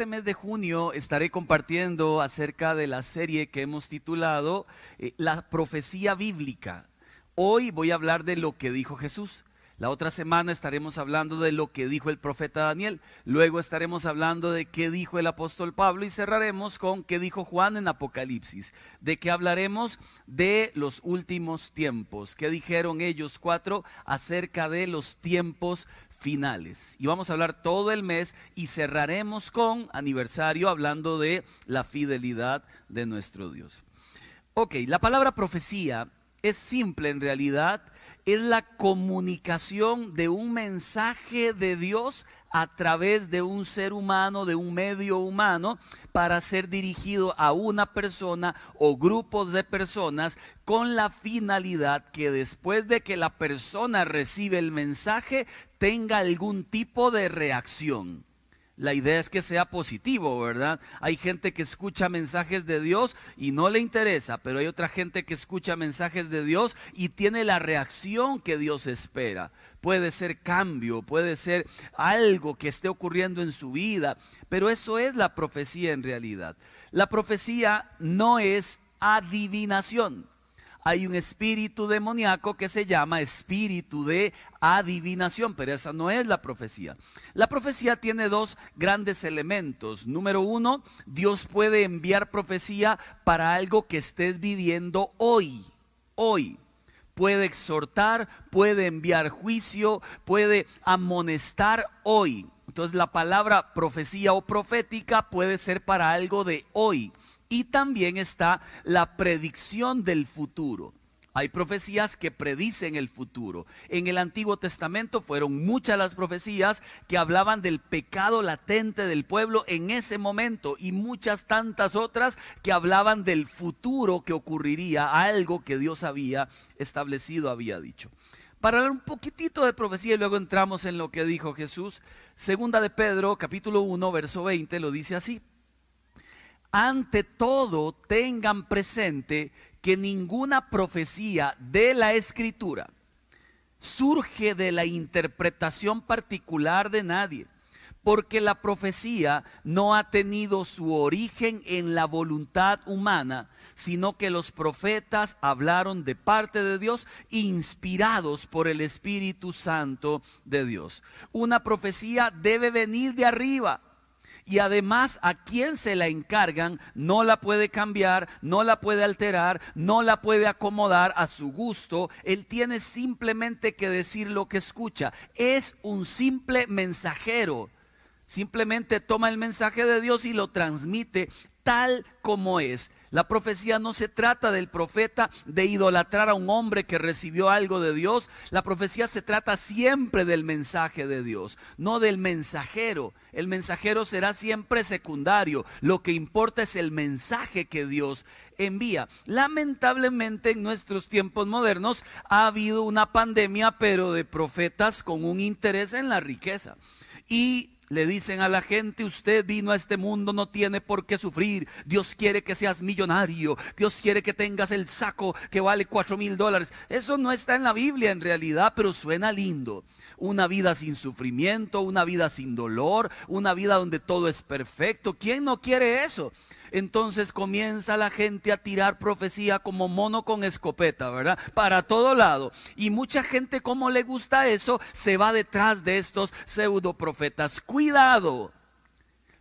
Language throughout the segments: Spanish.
este mes de junio estaré compartiendo acerca de la serie que hemos titulado eh, La profecía bíblica. Hoy voy a hablar de lo que dijo Jesús. La otra semana estaremos hablando de lo que dijo el profeta Daniel. Luego estaremos hablando de qué dijo el apóstol Pablo y cerraremos con qué dijo Juan en Apocalipsis. De qué hablaremos de los últimos tiempos. ¿Qué dijeron ellos cuatro acerca de los tiempos finales. Y vamos a hablar todo el mes y cerraremos con aniversario hablando de la fidelidad de nuestro Dios. Ok, la palabra profecía es simple en realidad es la comunicación de un mensaje de Dios a través de un ser humano, de un medio humano, para ser dirigido a una persona o grupos de personas con la finalidad que después de que la persona recibe el mensaje tenga algún tipo de reacción. La idea es que sea positivo, ¿verdad? Hay gente que escucha mensajes de Dios y no le interesa, pero hay otra gente que escucha mensajes de Dios y tiene la reacción que Dios espera. Puede ser cambio, puede ser algo que esté ocurriendo en su vida, pero eso es la profecía en realidad. La profecía no es adivinación hay un espíritu demoníaco que se llama espíritu de adivinación, pero esa no es la profecía. La profecía tiene dos grandes elementos. Número uno, Dios puede enviar profecía para algo que estés viviendo hoy, hoy puede exhortar, puede enviar juicio, puede amonestar hoy. Entonces la palabra profecía o profética puede ser para algo de hoy. Y también está la predicción del futuro. Hay profecías que predicen el futuro. En el Antiguo Testamento fueron muchas las profecías que hablaban del pecado latente del pueblo en ese momento y muchas tantas otras que hablaban del futuro que ocurriría, algo que Dios había establecido, había dicho. Para hablar un poquitito de profecía y luego entramos en lo que dijo Jesús, segunda de Pedro, capítulo 1, verso 20, lo dice así ante todo tengan presente que ninguna profecía de la escritura surge de la interpretación particular de nadie, porque la profecía no ha tenido su origen en la voluntad humana, sino que los profetas hablaron de parte de Dios, inspirados por el Espíritu Santo de Dios. Una profecía debe venir de arriba y además a quien se la encargan no la puede cambiar, no la puede alterar, no la puede acomodar a su gusto. Él tiene simplemente que decir lo que escucha. Es un simple mensajero. Simplemente toma el mensaje de Dios y lo transmite tal como es. La profecía no se trata del profeta de idolatrar a un hombre que recibió algo de Dios. La profecía se trata siempre del mensaje de Dios, no del mensajero. El mensajero será siempre secundario. Lo que importa es el mensaje que Dios envía. Lamentablemente en nuestros tiempos modernos ha habido una pandemia, pero de profetas con un interés en la riqueza. Y le dicen a la gente, usted vino a este mundo, no tiene por qué sufrir. Dios quiere que seas millonario. Dios quiere que tengas el saco que vale cuatro mil dólares. Eso no está en la Biblia en realidad, pero suena lindo. Una vida sin sufrimiento, una vida sin dolor, una vida donde todo es perfecto. ¿Quién no quiere eso? Entonces comienza la gente a tirar profecía como mono con escopeta, ¿verdad? Para todo lado. Y mucha gente como le gusta eso, se va detrás de estos pseudo profetas. Cuidado.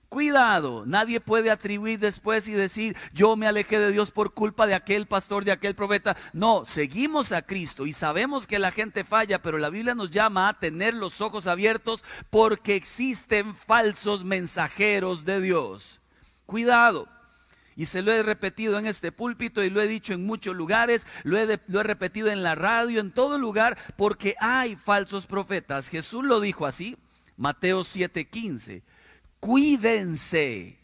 Cuidado, nadie puede atribuir después y decir, yo me alejé de Dios por culpa de aquel pastor, de aquel profeta. No, seguimos a Cristo y sabemos que la gente falla, pero la Biblia nos llama a tener los ojos abiertos porque existen falsos mensajeros de Dios. Cuidado. Y se lo he repetido en este púlpito y lo he dicho en muchos lugares, lo he, repetido en la radio, en todo lugar, porque hay falsos profetas. Jesús lo dijo así, Mateo 7:15. Cuídense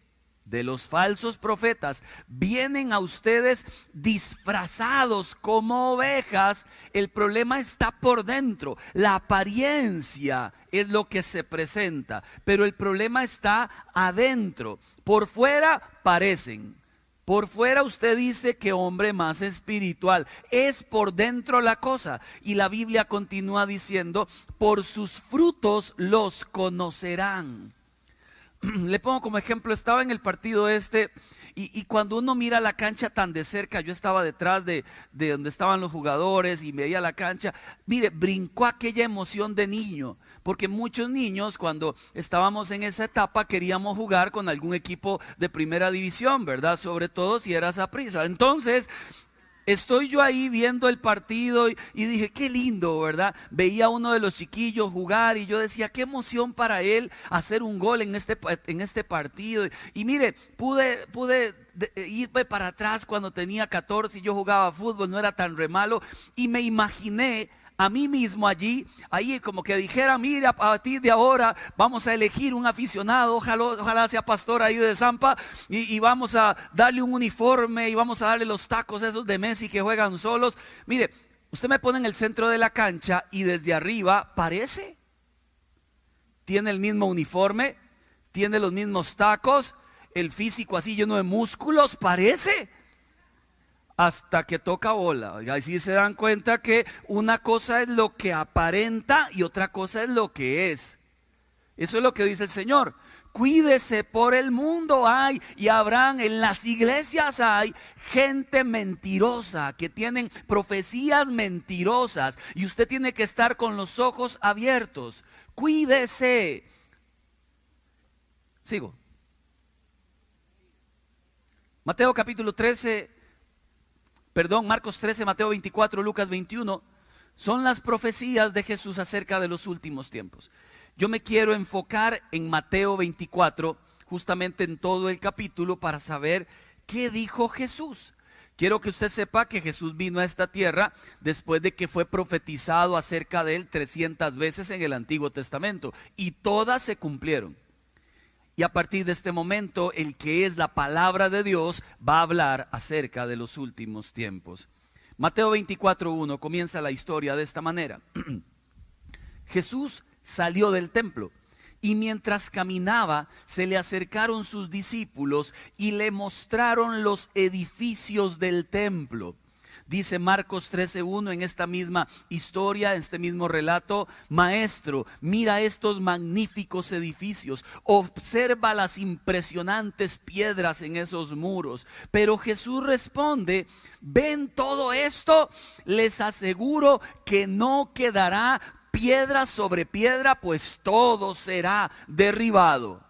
de los falsos profetas. Vienen a ustedes disfrazados como ovejas. El problema está por dentro. La apariencia es lo que se presenta, pero el problema está adentro. Por fuera parecen, por fuera usted dice que hombre más espiritual. Es por dentro la cosa. Y la Biblia continúa diciendo, por sus frutos los conocerán. le pongo como ejemplo, estaba en el partido este y, cuando uno mira la cancha tan de cerca, yo estaba detrás de, de donde estaban los jugadores y veía la cancha, mire, brincó aquella emoción de niño porque muchos niños cuando estábamos en esa etapa queríamos jugar con algún equipo de primera división, ¿verdad? Sobre todo si era prisa. Entonces, Estoy yo ahí viendo el partido y, dije, qué lindo, ¿verdad? Veía a uno de los chiquillos jugar y yo decía, qué emoción para él hacer un gol en este, en este partido. Y mire, pude, pude irme para atrás cuando tenía 14 y yo jugaba fútbol, no era tan re malo. Y me imaginé a mí mismo allí, ahí como que dijera, mira, a partir de ahora vamos a elegir un aficionado, ojalá, ojalá sea pastor ahí de Zampa, y, vamos a darle un uniforme y vamos a darle los tacos esos de Messi que juegan solos. Mire, usted me pone en el centro de la cancha y desde arriba parece, tiene el mismo uniforme, tiene los mismos tacos, el físico así lleno de músculos, parece hasta que toca bola. Y así se dan cuenta que una cosa es lo que aparenta y otra cosa es lo que es. Eso es lo que dice el Señor. Cuídese por el mundo hay y habrán en las iglesias hay gente mentirosa que tienen profecías mentirosas y usted tiene que estar con los ojos abiertos. Cuídese. Sigo. Mateo capítulo 13 perdón, Marcos 13, Mateo 24, Lucas 21, son las profecías de Jesús acerca de los últimos tiempos. Yo me quiero enfocar en Mateo 24, justamente en todo el capítulo, para saber qué dijo Jesús. Quiero que usted sepa que Jesús vino a esta tierra después de que fue profetizado acerca de él 300 veces en el Antiguo Testamento y todas se cumplieron. Y a partir de este momento, el que es la palabra de Dios va a hablar acerca de los últimos tiempos. Mateo 24.1 comienza la historia de esta manera. Jesús salió del templo y mientras caminaba se le acercaron sus discípulos y le mostraron los edificios del templo. Dice Marcos 13.1 en esta misma historia, en este mismo relato, Maestro, mira estos magníficos edificios, observa las impresionantes piedras en esos muros. Pero Jesús responde, ven todo esto, les aseguro que no quedará piedra sobre piedra, pues todo será derribado.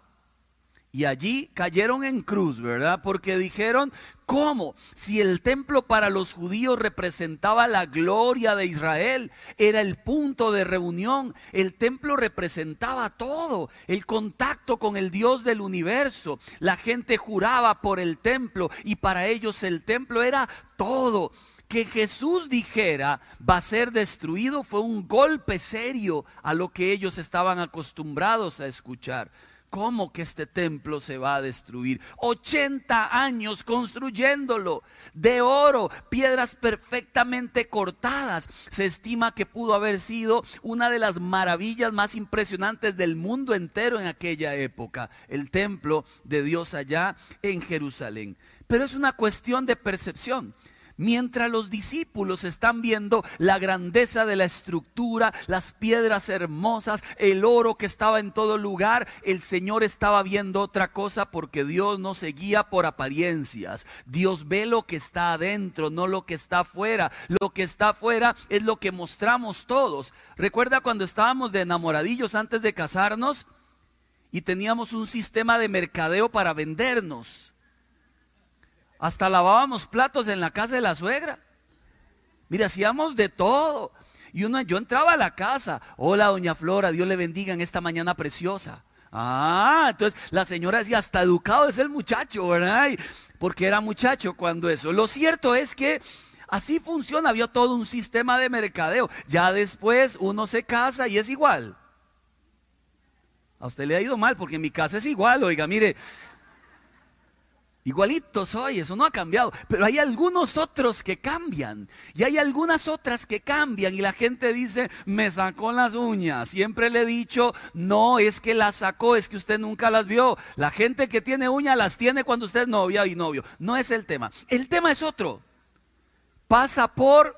Y allí cayeron en cruz, ¿verdad? Porque dijeron, ¿cómo? Si el templo para los judíos representaba la gloria de Israel, era el punto de reunión, el templo representaba todo, el contacto con el Dios del universo. La gente juraba por el templo y para ellos el templo era todo que Jesús dijera va a ser destruido fue un golpe serio a lo que ellos estaban acostumbrados a escuchar. ¿Cómo que este templo se va a destruir? 80 años construyéndolo de oro, piedras perfectamente cortadas. Se estima que pudo haber sido una de las maravillas más impresionantes del mundo entero en aquella época, el templo de Dios allá en Jerusalén. Pero es una cuestión de percepción. Mientras los discípulos están viendo la grandeza de la estructura, las piedras hermosas, el oro que estaba en todo lugar, el Señor estaba viendo otra cosa porque Dios no se guía por apariencias. Dios ve lo que está adentro, no lo que está afuera. Lo que está afuera es lo que mostramos todos. ¿Recuerda cuando estábamos de enamoradillos antes de casarnos? Y teníamos un sistema de mercadeo para vendernos. Hasta lavábamos platos en la casa de la suegra. Mira, hacíamos de todo. Y uno, yo entraba a la casa. Hola, doña Flora, Dios le bendiga en esta mañana preciosa. Ah, entonces la señora decía, hasta educado es el muchacho, ¿verdad? Porque era muchacho cuando eso. Lo cierto es que así funciona, había todo un sistema de mercadeo. Ya después uno se casa y es igual. A usted le ha ido mal porque en mi casa es igual, oiga, mire, Igualito soy, eso no ha cambiado. Pero hay algunos otros que cambian. Y hay algunas otras que cambian. Y la gente dice, me sacó las uñas. Siempre le he dicho, no es que las sacó, es que usted nunca las vio. La gente que tiene uñas las tiene cuando usted es novia y novio. No es el tema. El tema es otro. Pasa por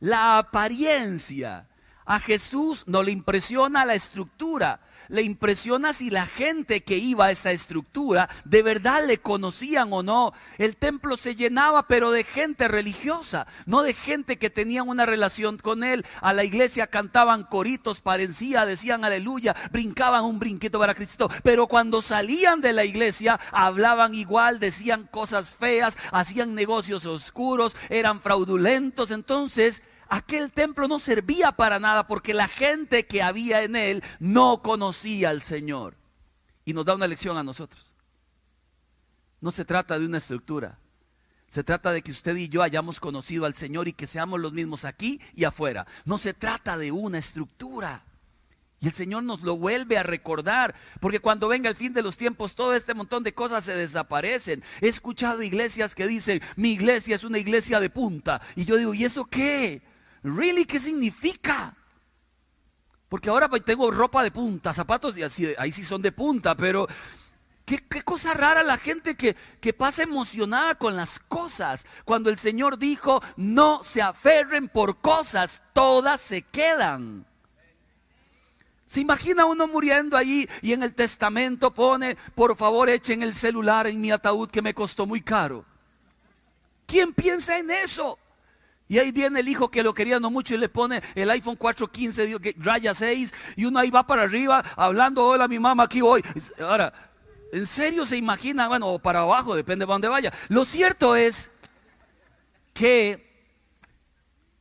la apariencia. A Jesús no le impresiona la estructura. Le impresiona si la gente que iba a esa estructura de verdad le conocían o no. El templo se llenaba, pero de gente religiosa, no de gente que tenían una relación con él. A la iglesia cantaban coritos, parecía, decían aleluya, brincaban un brinquito para Cristo. Pero cuando salían de la iglesia, hablaban igual, decían cosas feas, hacían negocios oscuros, eran fraudulentos. Entonces, aquel templo no servía para nada porque la gente que había en él no conocía al Señor. Y nos da una lección a nosotros. No se trata de una estructura. Se trata de que usted y yo hayamos conocido al Señor y que seamos los mismos aquí y afuera. No se trata de una estructura. Y el Señor nos lo vuelve a recordar, porque cuando venga el fin de los tiempos, todo este montón de cosas se desaparecen. He escuchado iglesias que dicen, mi iglesia es una iglesia de punta. Y yo digo, ¿y eso qué? ¿Really? ¿Qué significa? Porque ahora pues, tengo ropa de punta, zapatos y así, ahí sí son de punta, pero qué, cosa rara la gente que, que pasa emocionada con las cosas. Cuando el Señor dijo, no se aferren por cosas, todas se quedan. Se imagina uno muriendo allí y en el testamento pone, por favor echen el celular en mi ataúd que me costó muy caro. ¿Quién piensa en eso? Y ahí viene el hijo que lo quería no mucho y le pone el iPhone 415, raya 6, y uno ahí va para arriba hablando, hola mi mamá, aquí voy. Ahora, ¿en serio se imagina? Bueno, o para abajo, depende de dónde vaya. Lo cierto es que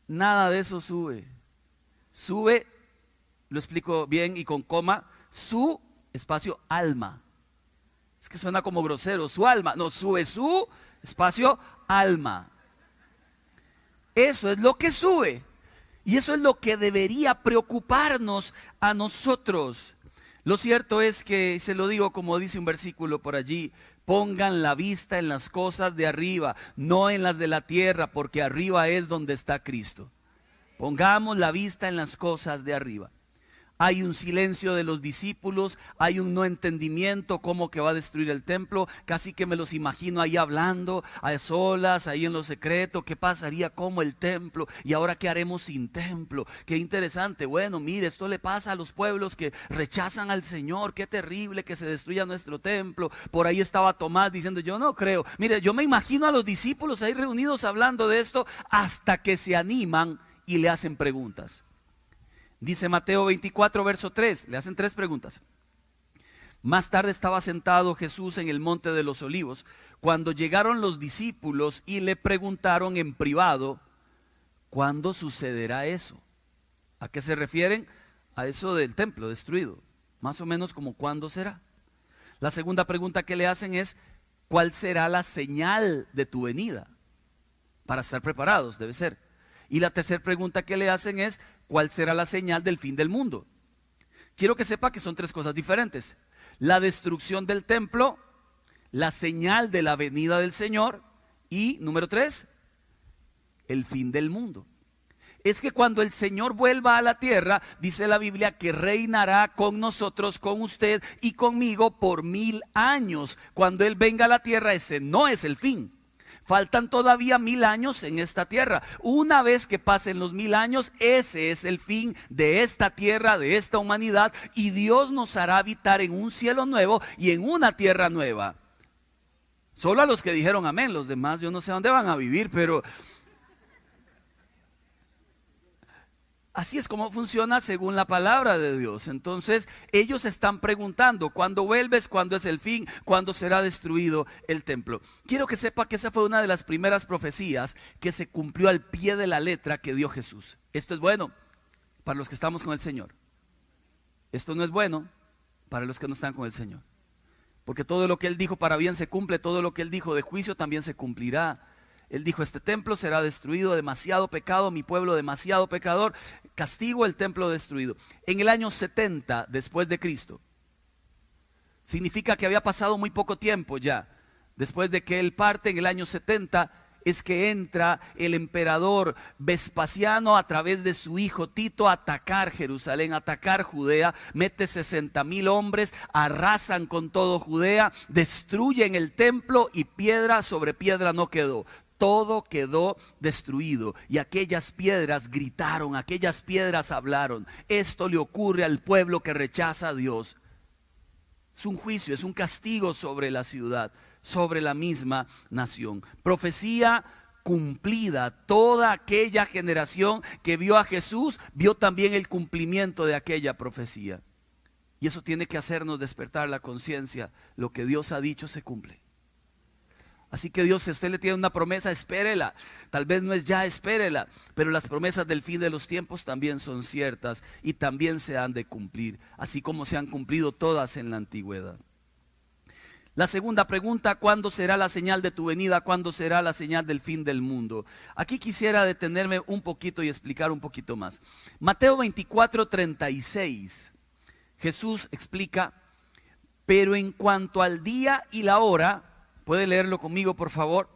nada de eso sube. Sube, lo explico bien y con coma, su espacio alma. Es que suena como grosero, su alma. No, sube su espacio alma. Eso es lo que sube. Y eso es lo que debería preocuparnos a nosotros. Lo cierto es que, se lo digo como dice un versículo por allí, pongan la vista en las cosas de arriba, no en las de la tierra, porque arriba es donde está Cristo. Pongamos la vista en las cosas de arriba hay un silencio de los discípulos, hay un no entendimiento cómo que va a destruir el templo, casi que me los imagino ahí hablando a solas, ahí en lo secreto, qué pasaría como el templo y ahora qué haremos sin templo, qué interesante, bueno, mire, esto le pasa a los pueblos que rechazan al Señor, qué terrible que se destruya nuestro templo, por ahí estaba Tomás diciendo, yo no creo, mire, yo me imagino a los discípulos ahí reunidos hablando de esto hasta que se animan y le hacen preguntas. Dice Mateo 24, verso 3. Le hacen tres preguntas. Más tarde estaba sentado Jesús en el monte de los olivos, cuando llegaron los discípulos y le preguntaron en privado, ¿cuándo sucederá eso? ¿A qué se refieren? A eso del templo destruido. Más o menos como cuándo será. La segunda pregunta que le hacen es, ¿cuál será la señal de tu venida? Para estar preparados, debe ser. Y la tercera pregunta que le hacen es, ¿cuál será la señal del fin del mundo? Quiero que sepa que son tres cosas diferentes. La destrucción del templo, la señal de la venida del Señor y, número tres, el fin del mundo. Es que cuando el Señor vuelva a la tierra, dice la Biblia que reinará con nosotros, con usted y conmigo por mil años. Cuando Él venga a la tierra, ese no es el fin. Faltan todavía mil años en esta tierra. Una vez que pasen los mil años, ese es el fin de esta tierra, de esta humanidad, y Dios nos hará habitar en un cielo nuevo y en una tierra nueva. Solo a los que dijeron amén, los demás yo no sé dónde van a vivir, pero Así es como funciona según la palabra de Dios. Entonces ellos están preguntando, ¿cuándo vuelves? ¿Cuándo es el fin? ¿Cuándo será destruido el templo? Quiero que sepa que esa fue una de las primeras profecías que se cumplió al pie de la letra que dio Jesús. Esto es bueno para los que estamos con el Señor. Esto no es bueno para los que no están con el Señor. Porque todo lo que Él dijo para bien se cumple, todo lo que Él dijo de juicio también se cumplirá. Él dijo, este templo será destruido, demasiado pecado, mi pueblo demasiado pecador, castigo el templo destruido. En el año 70 después de Cristo, significa que había pasado muy poco tiempo ya, después de que él parte en el año 70, es que entra el emperador Vespasiano a través de su hijo Tito a atacar Jerusalén, a atacar Judea, mete 60 mil hombres, arrasan con todo Judea, destruyen el templo y piedra sobre piedra no quedó todo quedó destruido. Y aquellas piedras gritaron, aquellas piedras hablaron. Esto le ocurre al pueblo que rechaza a Dios. Es un juicio, es un castigo sobre la ciudad sobre la misma nación. Profecía cumplida. Toda aquella generación que vio a Jesús vio también el cumplimiento de aquella profecía. Y eso tiene que hacernos despertar la conciencia. Lo que Dios ha dicho se cumple. Así que Dios, si usted le tiene una promesa, espérela. Tal vez no es ya, espérela. Pero las promesas del fin de los tiempos también son ciertas y también se han de cumplir, así como se han cumplido todas en la antigüedad. La segunda pregunta, ¿cuándo será la señal de tu venida? ¿Cuándo será la señal del fin del mundo? Aquí quisiera detenerme un poquito y explicar un poquito más. Mateo 24, 36. Jesús explica, pero en cuanto al día y la hora, ¿puede leerlo conmigo por favor?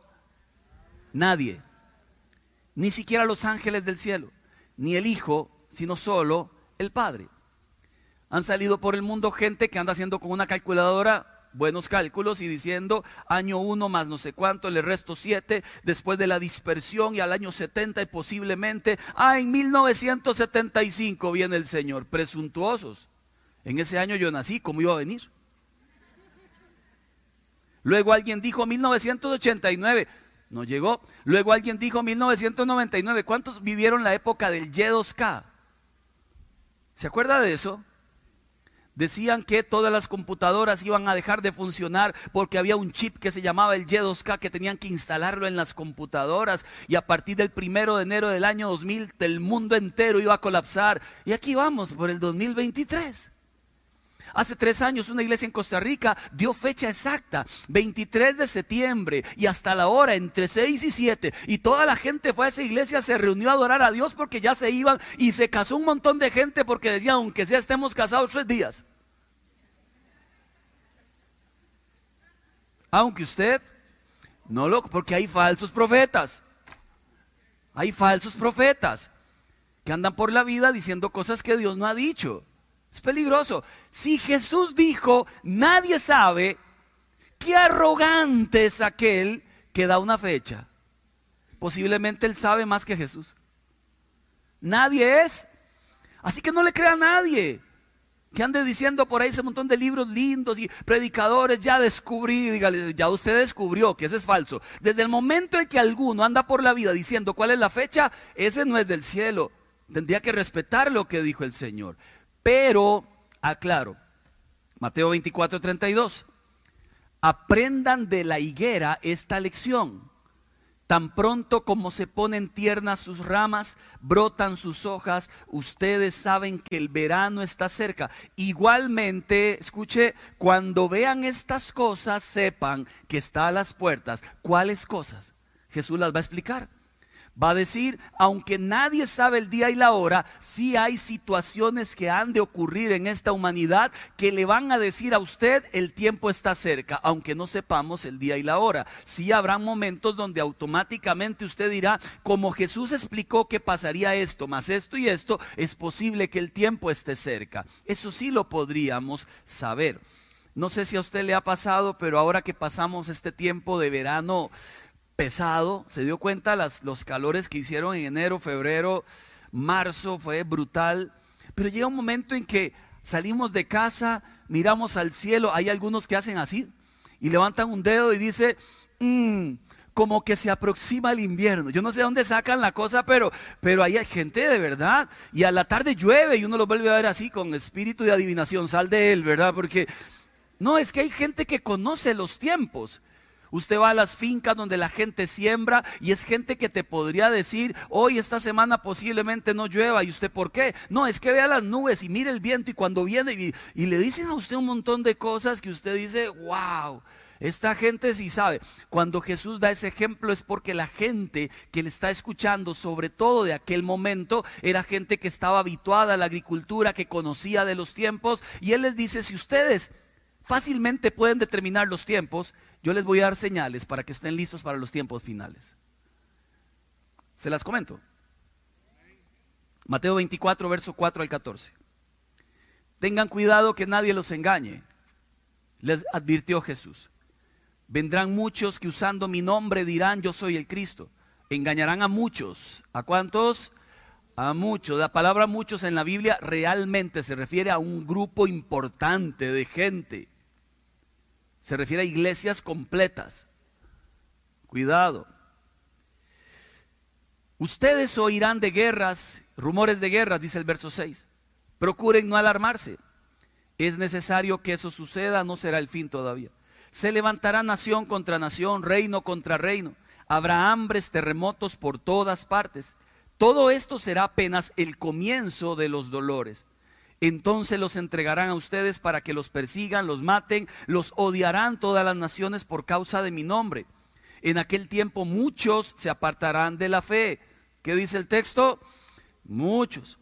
Nadie, ni siquiera los ángeles del cielo, ni el Hijo, sino solo el Padre. Han salido por el mundo gente que anda haciendo con una calculadora buenos cálculos y diciendo año 1 más no sé cuánto, el resto 7, después de la dispersión y al año 70 y posiblemente, ah, en 1975 viene el Señor, presuntuosos. En ese año yo nací, ¿cómo iba a venir? Luego alguien dijo 1989, no llegó. Luego alguien dijo 1999, ¿cuántos vivieron la época del Y2K? ¿Se acuerda de eso? Decían que todas las computadoras iban a dejar de funcionar porque había un chip que se llamaba el Y2K que tenían que instalarlo en las computadoras y a partir del primero de enero del año 2000 el mundo entero iba a colapsar. Y aquí vamos por el 2023. Hace tres años una iglesia en Costa Rica dio fecha exacta, 23 de septiembre y hasta la hora entre 6 y 7. Y toda la gente fue a esa iglesia, se reunió a adorar a Dios porque ya se iban y se casó un montón de gente porque decían, aunque sea estemos casados tres días. Aunque usted no lo, porque hay falsos profetas. Hay falsos profetas que andan por la vida diciendo cosas que Dios no ha dicho. Es peligroso. Si Jesús dijo, nadie sabe, qué arrogante es aquel que da una fecha. Posiblemente él sabe más que Jesús. Nadie es. Así que no le crea a nadie. Que ande diciendo por ahí ese montón de libros lindos y predicadores, ya descubrí, dígale, ya usted descubrió que ese es falso. Desde el momento en que alguno anda por la vida diciendo cuál es la fecha, ese no es del cielo. Tendría que respetar lo que dijo el Señor. Pero, aclaro, Mateo 24, 32, aprendan de la higuera esta lección. Tan pronto como se ponen tiernas sus ramas, brotan sus hojas, ustedes saben que el verano está cerca. Igualmente, escuche, cuando vean estas cosas, sepan que está a las puertas. ¿Cuáles cosas? Jesús las va a explicar. Va a decir, aunque nadie sabe el día y la hora, sí hay situaciones que han de ocurrir en esta humanidad que le van a decir a usted el tiempo está cerca, aunque no sepamos el día y la hora. Sí habrá momentos donde automáticamente usted dirá, como Jesús explicó que pasaría esto, más esto y esto, es posible que el tiempo esté cerca. Eso sí lo podríamos saber. No sé si a usted le ha pasado, pero ahora que pasamos este tiempo de verano, pesado, se dio cuenta las, los calores que hicieron en enero, febrero, marzo, fue brutal, pero llega un momento en que salimos de casa, miramos al cielo, hay algunos que hacen así y levantan un dedo y dice, mm, como que se aproxima el invierno. Yo no sé dónde sacan la cosa, pero, pero hay gente de verdad. Y a la tarde llueve y uno lo vuelve a ver así con espíritu de adivinación. Sal de él, ¿verdad? Porque no, es que hay gente que conoce los tiempos. Usted va a las fincas donde la gente siembra y es gente que te podría decir, hoy esta semana posiblemente no llueva. ¿Y usted por qué? No, es que vea las nubes y mire el viento y cuando viene y, y le dicen a usted un montón de cosas que usted dice, wow. Esta gente sí sabe. Cuando Jesús da ese ejemplo es porque la gente que le está escuchando, sobre todo de aquel momento, era gente que estaba habituada a la agricultura, que conocía de los tiempos. Y Él les dice, si ustedes fácilmente pueden determinar los tiempos, yo les voy a dar señales para que estén listos para los tiempos finales. Se las comento. Mateo 24, verso 4 al 14. Tengan cuidado que nadie los engañe, les advirtió Jesús. Vendrán muchos que usando mi nombre dirán yo soy el Cristo. Engañarán a muchos. ¿A cuántos? A muchos. La palabra muchos en la Biblia realmente se refiere a un grupo importante de gente. Se refiere a iglesias completas. Cuidado. Ustedes oirán de guerras, rumores de guerras, dice el verso 6. Procuren no alarmarse. Es necesario que eso suceda, no será el fin todavía. Se levantará nación contra nación, reino contra reino. Habrá hambres, terremotos por todas partes. Todo esto será apenas el comienzo de los dolores. Entonces los entregarán a ustedes para que los persigan, los maten, los odiarán todas las naciones por causa de mi nombre. En aquel tiempo muchos se apartarán de la fe. ¿Qué dice el texto? Muchos.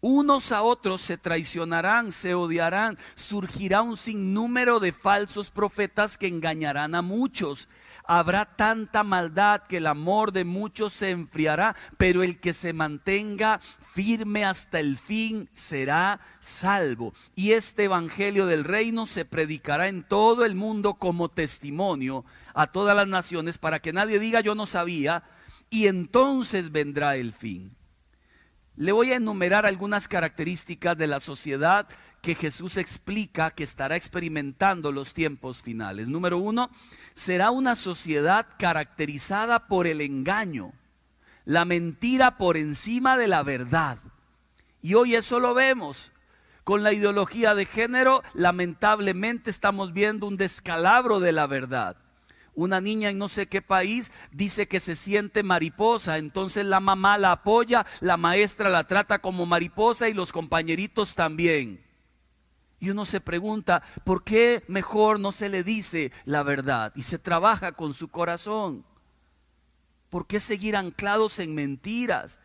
Unos a otros se traicionarán, se odiarán, surgirá un sinnúmero de falsos profetas que engañarán a muchos. Habrá tanta maldad que el amor de muchos se enfriará, pero el que se mantenga firme hasta el fin será salvo. Y este Evangelio del Reino se predicará en todo el mundo como testimonio a todas las naciones para que nadie diga yo no sabía, y entonces vendrá el fin. Le voy a enumerar algunas características de la sociedad que Jesús explica que estará experimentando los tiempos finales. Número uno, será una sociedad caracterizada por el engaño, la mentira por encima de la verdad. Y hoy eso lo vemos. Con la ideología de género, lamentablemente estamos viendo un descalabro de la verdad. Una niña en no sé qué país dice que se siente mariposa, entonces la mamá la apoya, la maestra la trata como mariposa y los compañeritos también. Y uno se pregunta, ¿por qué mejor no se le dice la verdad y se trabaja con su corazón? ¿Por qué seguir anclados en mentiras?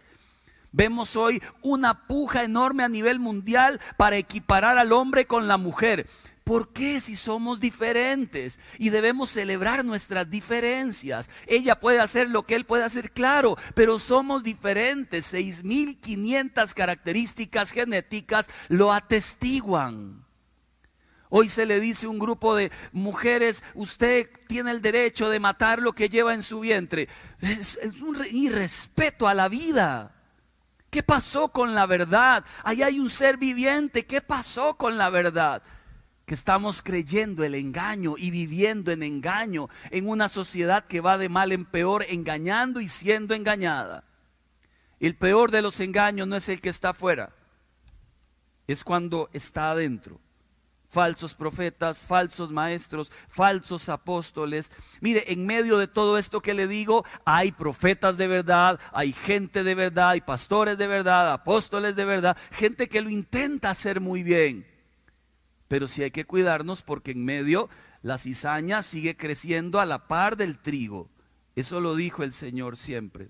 Vemos hoy una puja enorme a nivel mundial para equiparar al hombre con la mujer. ¿Por qué si somos diferentes? Y debemos celebrar nuestras diferencias. Ella puede hacer lo que él puede hacer, claro, pero somos diferentes. 6.500 características genéticas lo atestiguan. Hoy se le dice a un grupo de mujeres, usted tiene el derecho de matar lo que lleva en su vientre. Es, un irrespeto a la vida. ¿Qué pasó con la verdad? Ahí hay un ser viviente. ¿Qué pasó con la verdad? que estamos creyendo el engaño y viviendo en engaño en una sociedad que va de mal en peor, engañando y siendo engañada. El peor de los engaños no es el que está afuera, es cuando está adentro. Falsos profetas, falsos maestros, falsos apóstoles. Mire, en medio de todo esto que le digo, hay profetas de verdad, hay gente de verdad, hay pastores de verdad, apóstoles de verdad, gente que lo intenta hacer muy bien pero sí hay que cuidarnos porque en medio la cizaña sigue creciendo a la par del trigo. Eso lo dijo el Señor siempre.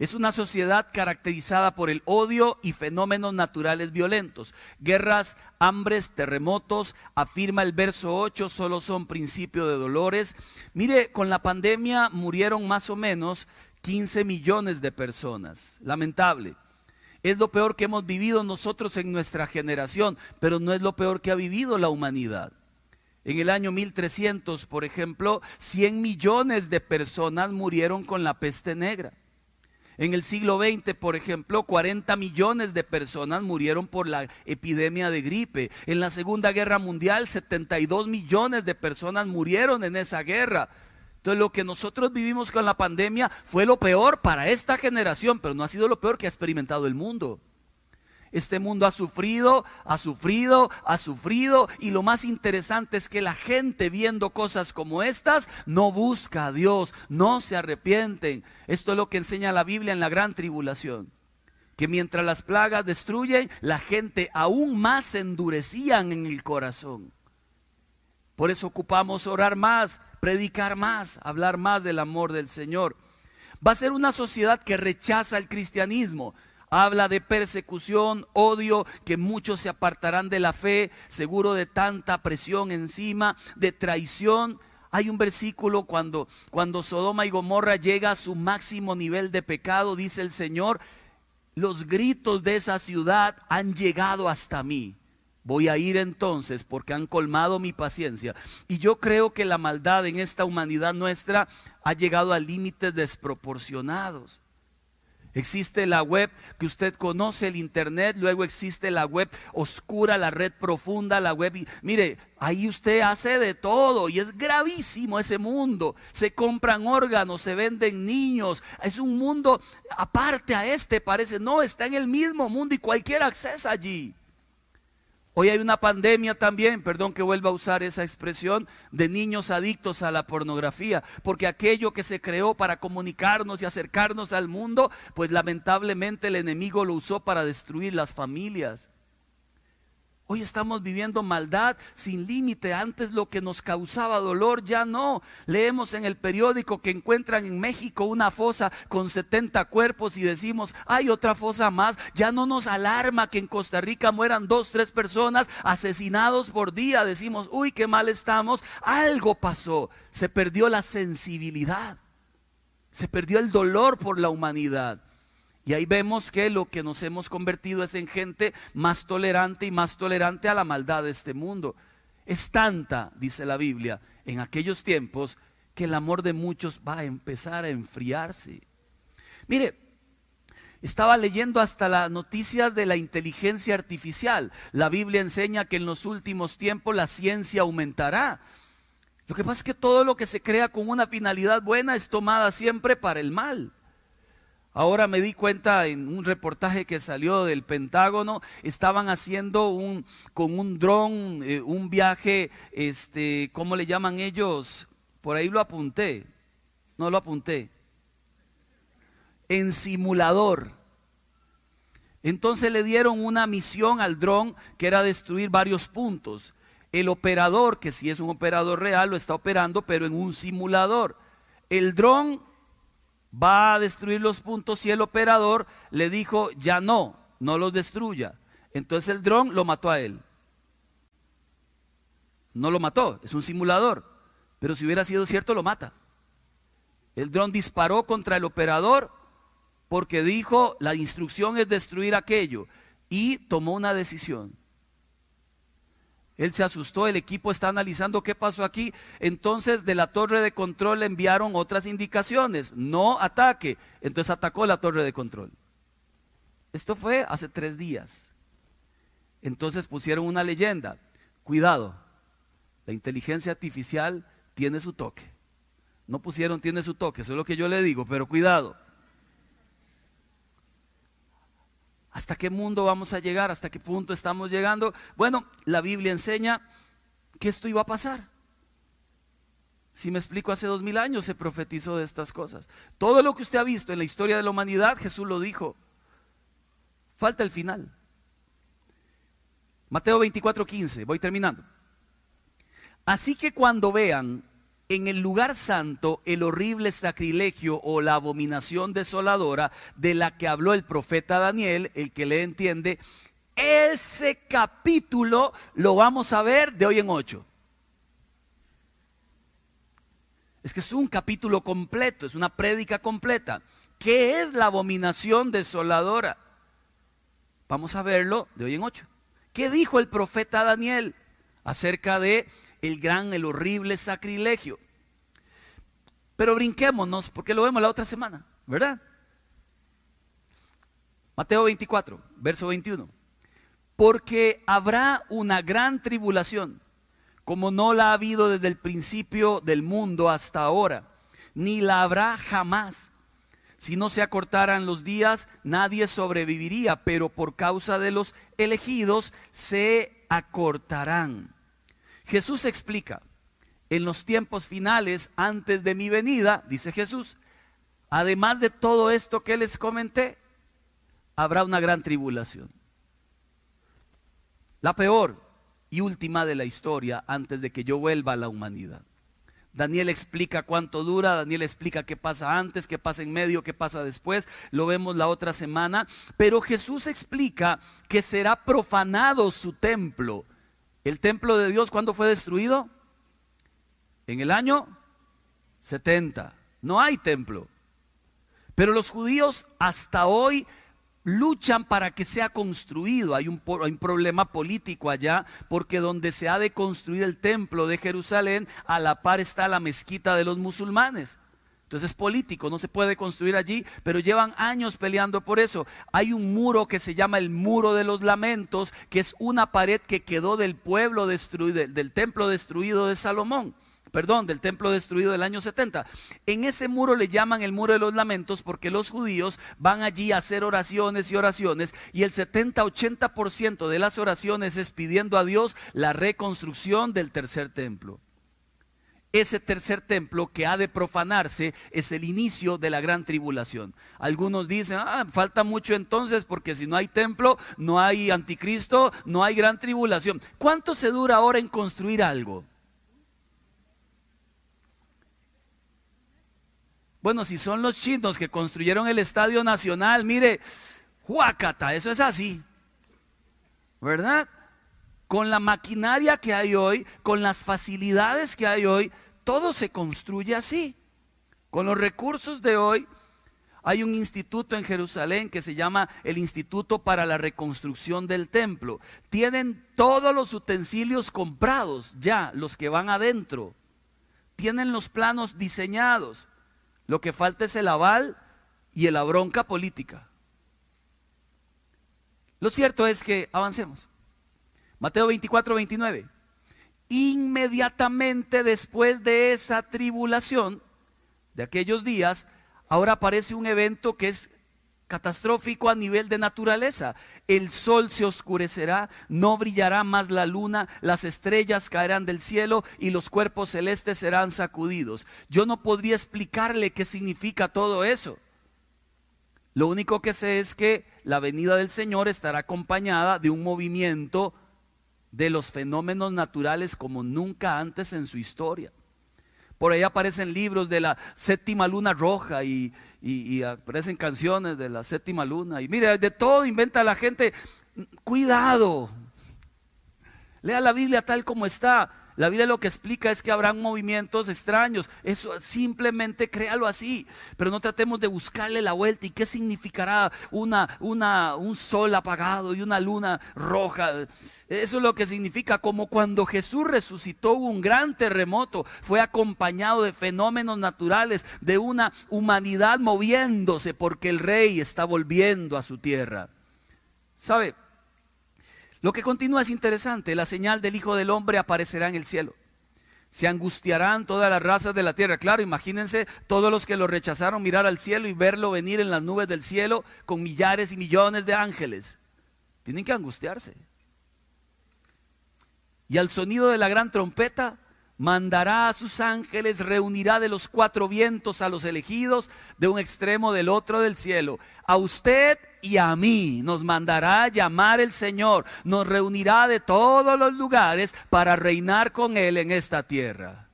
Es una sociedad caracterizada por el odio y fenómenos naturales violentos. Guerras, hambres, terremotos, afirma el verso 8, solo son principio de dolores. Mire, con la pandemia murieron más o menos 15 millones de personas. Lamentable. Es lo peor que hemos vivido nosotros en nuestra generación, pero no es lo peor que ha vivido la humanidad. En el año 1300, por ejemplo, 100 millones de personas murieron con la peste negra. En el siglo XX, por ejemplo, 40 millones de personas murieron por la epidemia de gripe. En la Segunda Guerra Mundial, 72 millones de personas murieron en esa guerra. Entonces lo que nosotros vivimos con la pandemia fue lo peor para esta generación, pero no ha sido lo peor que ha experimentado el mundo. Este mundo ha sufrido, ha sufrido, ha sufrido y lo más interesante es que la gente viendo cosas como estas no busca a Dios, no se arrepienten. Esto es lo que enseña la Biblia en la gran tribulación. Que mientras las plagas destruyen, la gente aún más se endurecían en el corazón. Por eso ocupamos orar más, predicar más, hablar más del amor del Señor. Va a ser una sociedad que rechaza el cristianismo. Habla de persecución, odio, que muchos se apartarán de la fe, seguro de tanta presión encima, de traición. Hay un versículo cuando, cuando Sodoma y Gomorra llega a su máximo nivel de pecado, dice el Señor, los gritos de esa ciudad han llegado hasta mí. Voy a ir entonces porque han colmado mi paciencia. Y yo creo que la maldad en esta humanidad nuestra ha llegado a límites desproporcionados. Existe la web que usted conoce, el Internet, luego existe la web oscura, la red profunda, la web... Mire, ahí usted hace de todo y es gravísimo ese mundo. Se compran órganos, se venden niños. Es un mundo aparte a este, parece. No, está en el mismo mundo y cualquier acceso allí. Hoy hay una pandemia también, perdón que vuelva a usar esa expresión, de niños adictos a la pornografía, porque aquello que se creó para comunicarnos y acercarnos al mundo, pues lamentablemente el enemigo lo usó para destruir las familias. Hoy estamos viviendo maldad sin límite. Antes lo que nos causaba dolor ya no. Leemos en el periódico que encuentran en México una fosa con 70 cuerpos y decimos, hay otra fosa más. Ya no nos alarma que en Costa Rica mueran dos, tres personas asesinados por día. Decimos, uy, qué mal estamos. Algo pasó. Se perdió la sensibilidad. Se perdió el dolor por la humanidad. Y ahí vemos que lo que nos hemos convertido es en gente más tolerante y más tolerante a la maldad de este mundo. Es tanta, dice la Biblia, en aquellos tiempos que el amor de muchos va a empezar a enfriarse. Mire, estaba leyendo hasta las noticias de la inteligencia artificial. La Biblia enseña que en los últimos tiempos la ciencia aumentará. Lo que pasa es que todo lo que se crea con una finalidad buena es tomada siempre para el mal. Ahora me di cuenta en un reportaje que salió del Pentágono, estaban haciendo un, con un dron eh, un viaje, este, ¿cómo le llaman ellos? Por ahí lo apunté, no lo apunté. En simulador. Entonces le dieron una misión al dron que era destruir varios puntos. El operador, que si es un operador real, lo está operando, pero en un simulador. El dron va a destruir los puntos y el operador le dijo, ya no, no los destruya. Entonces el dron lo mató a él. No lo mató, es un simulador, pero si hubiera sido cierto lo mata. El dron disparó contra el operador porque dijo, la instrucción es destruir aquello y tomó una decisión. Él se asustó, el equipo está analizando qué pasó aquí. Entonces de la torre de control le enviaron otras indicaciones, no ataque. Entonces atacó la torre de control. Esto fue hace tres días. Entonces pusieron una leyenda. Cuidado, la inteligencia artificial tiene su toque. No pusieron tiene su toque, eso es lo que yo le digo, pero cuidado. ¿Hasta qué mundo vamos a llegar? ¿Hasta qué punto estamos llegando? Bueno, la Biblia enseña que esto iba a pasar. Si me explico, hace dos mil años se profetizó de estas cosas. Todo lo que usted ha visto en la historia de la humanidad, Jesús lo dijo. Falta el final. Mateo 24, 15, voy terminando. Así que cuando vean en el lugar santo el horrible sacrilegio o la abominación desoladora de la que habló el profeta Daniel, el que le entiende, ese capítulo lo vamos a ver de hoy en ocho. Es que es un capítulo completo, es una prédica completa. ¿Qué es la abominación desoladora? Vamos a verlo de hoy en ocho. ¿Qué dijo el profeta Daniel acerca de el gran, el horrible sacrilegio. Pero brinquémonos porque lo vemos la otra semana, ¿verdad? Mateo 24, verso 21. Porque habrá una gran tribulación, como no la ha habido desde el principio del mundo hasta ahora, ni la habrá jamás. Si no se acortaran los días, nadie sobreviviría, pero por causa de los elegidos se acortarán. Jesús explica, en los tiempos finales, antes de mi venida, dice Jesús, además de todo esto que les comenté, habrá una gran tribulación. La peor y última de la historia antes de que yo vuelva a la humanidad. Daniel explica cuánto dura, Daniel explica qué pasa antes, qué pasa en medio, qué pasa después, lo vemos la otra semana, pero Jesús explica que será profanado su templo el templo de Dios, ¿cuándo fue destruido? En el año 70. No hay templo. Pero los judíos hasta hoy luchan para que sea construido. Hay un, hay un, problema político allá, porque donde se ha de construir el templo de Jerusalén, a la par está la mezquita de los musulmanes. Entonces es político, no se puede construir allí, pero llevan años peleando por eso. Hay un muro que se llama el muro de los lamentos, que es una pared que quedó del pueblo destruido, del templo destruido de Salomón perdón, del templo destruido del año 70. En ese muro le llaman el muro de los lamentos porque los judíos van allí a hacer oraciones y oraciones y el 70-80% de las oraciones es pidiendo a Dios la reconstrucción del tercer templo. Ese tercer templo que ha de profanarse es el inicio de la gran tribulación. Algunos dicen, ah, falta mucho entonces porque si no hay templo, no hay anticristo, no hay gran tribulación. ¿Cuánto se dura ahora en construir algo? Bueno, si son los chinos que construyeron el Estadio Nacional, mire, huacata, eso es así. ¿Verdad? Con la maquinaria que hay hoy, con las facilidades que hay hoy, todo se construye así. Con los recursos de hoy, hay un instituto en Jerusalén que se llama el Instituto para la Reconstrucción del Templo. Tienen todos los utensilios comprados ya, los que van adentro. Tienen los planos diseñados. Lo que falta es el aval y la bronca política. Lo cierto es que avancemos. Mateo 24, 29. Inmediatamente después de esa tribulación, de aquellos días, ahora aparece un evento que es catastrófico a nivel de naturaleza. El sol se oscurecerá, no brillará más la luna, las estrellas caerán del cielo y los cuerpos celestes serán sacudidos. Yo no podría explicarle qué significa todo eso. Lo único que sé es que la venida del Señor estará acompañada de un movimiento de los fenómenos naturales como nunca antes en su historia. Por ahí aparecen libros de la séptima luna roja y, aparecen canciones de la séptima luna. Y mire, de todo inventa la gente. Cuidado. Lea la Biblia tal como está. La Biblia lo que explica es que habrán movimientos extraños. Eso simplemente créalo así. Pero no tratemos de buscarle la vuelta. ¿Y qué significará una, una, un sol apagado y una luna roja? Eso es lo que significa. Como cuando Jesús resucitó un gran terremoto. Fue acompañado de fenómenos naturales, de una humanidad moviéndose porque el rey está volviendo a su tierra. ¿Sabe? Lo que continúa es interesante. La señal del Hijo del Hombre aparecerá en el cielo. Se angustiarán todas las razas de la tierra. Claro, imagínense todos los que lo rechazaron mirar al cielo y verlo venir en las nubes del cielo con millares y millones de ángeles. Tienen que angustiarse. Y al sonido de la gran trompeta, mandará a sus ángeles, reunirá de los cuatro vientos a los elegidos de un extremo del otro del cielo. A usted y a mí nos mandará llamar el Señor, nos reunirá de todos los lugares para reinar con Él en esta tierra.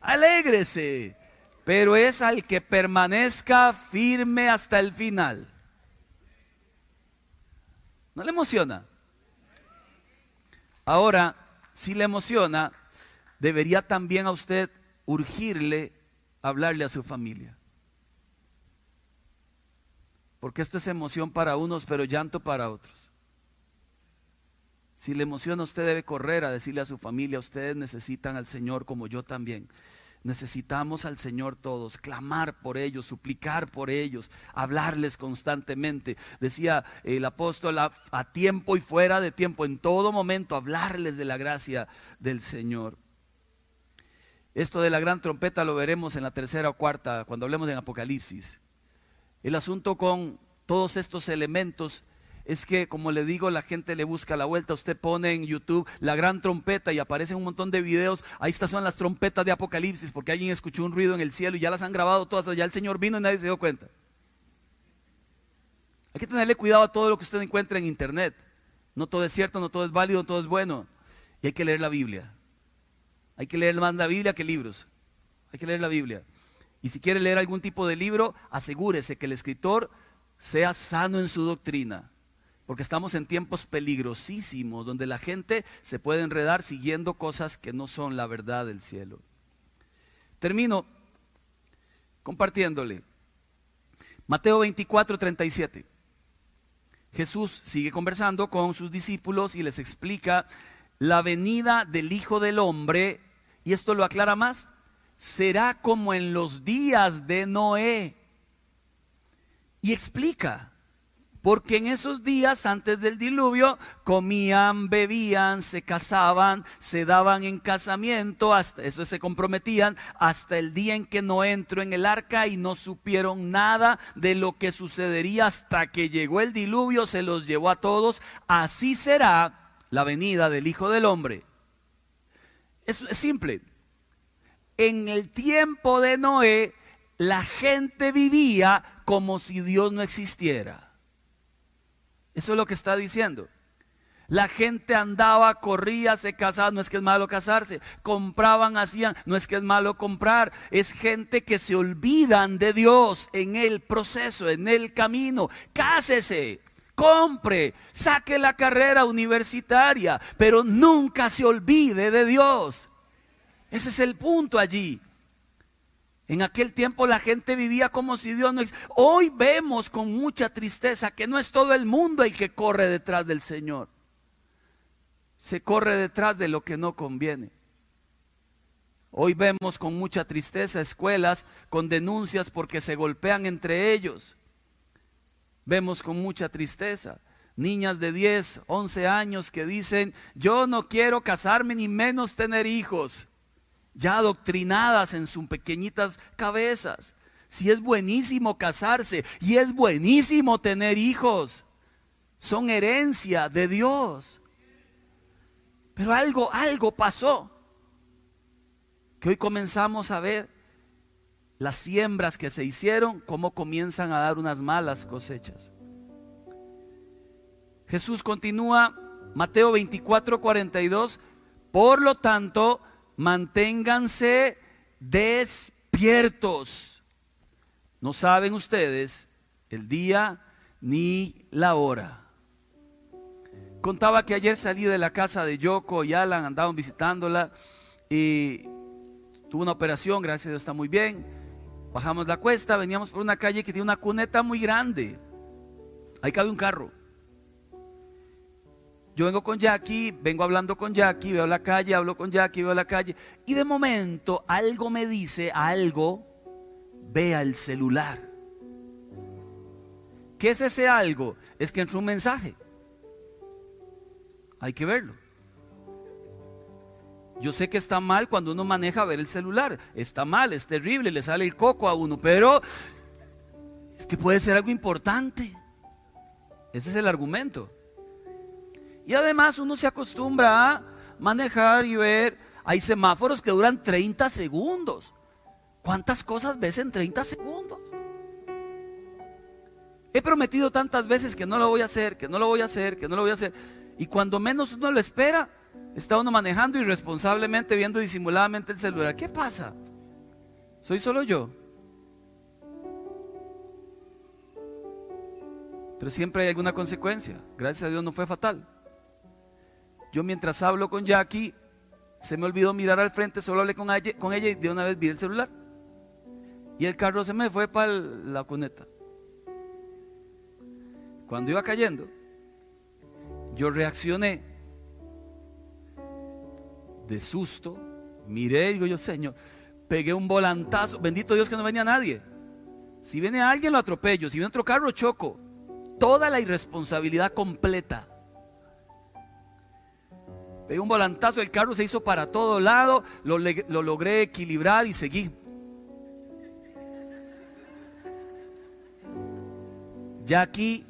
Alégrese, pero es al que permanezca firme hasta el final. ¿No le emociona? Ahora, si le emociona, debería también a usted urgirle hablarle a su familia. Porque esto es emoción para unos, pero llanto para otros. Si le emociona, usted debe correr a decirle a su familia, ustedes necesitan al Señor como yo también. Necesitamos al Señor todos, clamar por ellos, suplicar por ellos, hablarles constantemente. Decía el apóstol a, a, tiempo y fuera de tiempo, en todo momento, hablarles de la gracia del Señor. Esto de la gran trompeta lo veremos en la tercera o cuarta, cuando hablemos de Apocalipsis. El asunto con todos estos elementos es que, como le digo, la gente le busca la vuelta. Usted pone en YouTube la gran trompeta y aparecen un montón de videos. Ahí estas son las trompetas de Apocalipsis, porque alguien escuchó un ruido en el cielo y ya las han grabado todas. Ya el Señor vino y nadie se dio cuenta. Hay que tenerle cuidado a todo lo que usted encuentra en internet. No todo es cierto, no todo es válido, no todo es bueno. Y hay que leer la Biblia. Hay que leer más la Biblia que libros. Hay que leer la Biblia. Y si quiere leer algún tipo de libro, asegúrese que el escritor sea sano en su doctrina. Porque estamos en tiempos peligrosísimos donde la gente se puede enredar siguiendo cosas que no son la verdad del cielo. Termino compartiéndole. Mateo 24, 37. Jesús sigue conversando con sus discípulos y les explica la venida del Hijo del Hombre, y esto lo aclara más, será como en los días de Noé. Y explica, porque en esos días antes del diluvio comían, bebían, se casaban, se daban en casamiento, hasta eso se comprometían hasta el día en que no entró en el arca y no supieron nada de lo que sucedería hasta que llegó el diluvio, se los llevó a todos. Así será la venida del Hijo del Hombre. Es, es simple. En el tiempo de Noé, la gente vivía como si Dios no existiera. Eso es lo que está diciendo. La gente andaba, corría, se casaba, no es que es malo casarse, compraban, hacían, no es que es malo comprar, es gente que se olvidan de Dios en el proceso, en el camino. Cásese, compre, saque la carrera universitaria, pero nunca se olvide de Dios. Ese es el punto allí. En aquel tiempo la gente vivía como si Dios no existiera. Hoy vemos con mucha tristeza que no es todo el mundo el que corre detrás del Señor. Se corre detrás de lo que no conviene. Hoy vemos con mucha tristeza escuelas con denuncias porque se golpean entre ellos. Vemos con mucha tristeza niñas de 10, 11 años que dicen, yo no quiero casarme ni menos tener hijos ya adoctrinadas en sus pequeñitas cabezas. Si es buenísimo casarse y es buenísimo tener hijos, son herencia de Dios. Pero algo, algo pasó. Que hoy comenzamos a ver las siembras que se hicieron, cómo comienzan a dar unas malas cosechas. Jesús continúa, Mateo 24, 42, por lo tanto, manténganse despiertos. No saben ustedes el día ni la hora. Contaba que ayer salí de la casa de Yoko y Alan, andaban visitándola y tuvo una operación, gracias a Dios está muy bien. Bajamos la cuesta, veníamos por una calle que tiene una cuneta muy grande. Ahí cabe un carro. Yo vengo con Jackie, vengo hablando con Jackie, veo la calle, hablo con Jackie, veo la calle. Y de momento algo me dice, algo, vea el celular. ¿Qué es ese algo? Es que entró un mensaje. Hay que verlo. Yo sé que está mal cuando uno maneja ver el celular. Está mal, es terrible, le sale el coco a uno, pero es que puede ser algo importante. Ese es el argumento. Y además uno se acostumbra a manejar y ver, hay semáforos que duran 30 segundos. ¿Cuántas cosas ves en 30 segundos? He prometido tantas veces que no lo voy a hacer, que no lo voy a hacer, que no lo voy a hacer. Y cuando menos uno lo espera, está uno manejando irresponsablemente, viendo disimuladamente el celular. ¿Qué pasa? ¿Soy solo yo? Pero siempre hay alguna consecuencia. Gracias a Dios no fue fatal. Yo mientras hablo con Jackie, se me olvidó mirar al frente, solo hablé con ella, con ella y de una vez vi el celular. Y el carro se me fue para la cuneta. Cuando iba cayendo, yo reaccioné de susto, miré y digo yo, Señor, pegué un volantazo, bendito Dios que no venía nadie. Si viene alguien lo atropello, si viene otro carro choco. Toda la irresponsabilidad completa. Pegué un volantazo, el carro se hizo para todo lado, lo, lo logré equilibrar y seguí. Jackie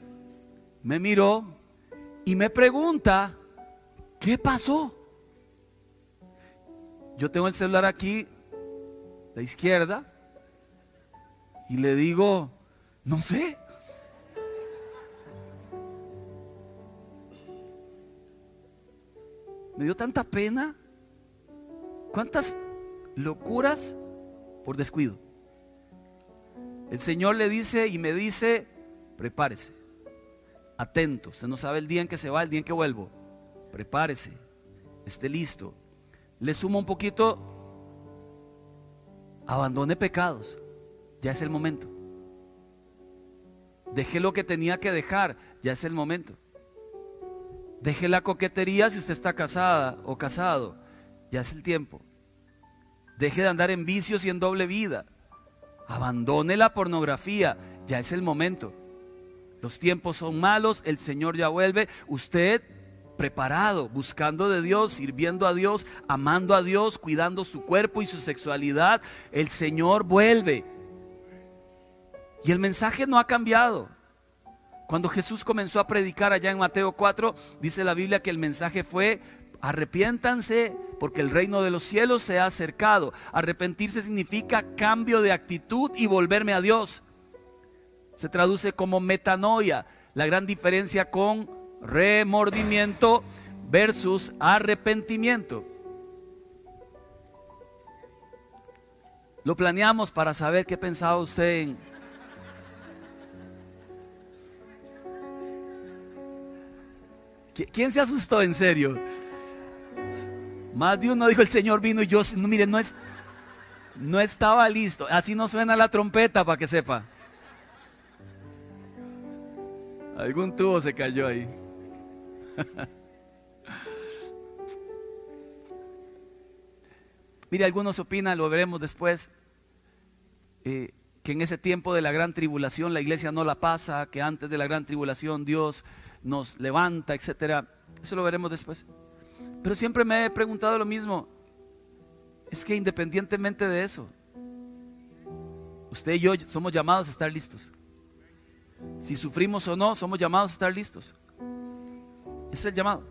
me miró y me pregunta, ¿qué pasó? Yo tengo el celular aquí, la izquierda, y le digo, no sé. Me dio tanta pena. ¿Cuántas locuras por descuido? El Señor le dice y me dice, prepárese, atento, usted no sabe el día en que se va, el día en que vuelvo, prepárese, esté listo. Le sumo un poquito abandone pecados. Ya es el momento. Deje lo que tenía que dejar. Ya es el momento. Deje la coquetería si usted está casada o casado. Ya es el tiempo. Deje de andar en vicios y en doble vida. Abandone la pornografía. Ya es el momento. Los tiempos son malos. El Señor ya vuelve. Usted preparado, buscando de Dios, sirviendo a Dios, amando a Dios, cuidando su cuerpo y su sexualidad. El Señor vuelve. Y el mensaje no ha cambiado. Cuando Jesús comenzó a predicar allá en Mateo 4, dice la Biblia que el mensaje fue, arrepiéntanse porque el reino de los cielos se ha acercado. Arrepentirse significa cambio de actitud y volverme a Dios. Se traduce como metanoia, la gran diferencia con remordimiento versus arrepentimiento. Lo planeamos para saber qué pensaba usted en ¿Quién se asustó en serio? Más de uno dijo el Señor vino y yo, mire, no, es, no estaba listo. Así no suena la trompeta para que sepa. Algún tubo se cayó ahí. Mire, algunos opinan, lo veremos después, eh, que en ese tiempo de la gran tribulación la iglesia no la pasa, que antes de la gran tribulación Dios nos levanta, etcétera. Eso lo veremos después. Pero siempre me he preguntado lo mismo. Es que independientemente de eso, usted y yo somos llamados a estar listos. Si sufrimos o no, somos llamados a estar listos. Es el llamado.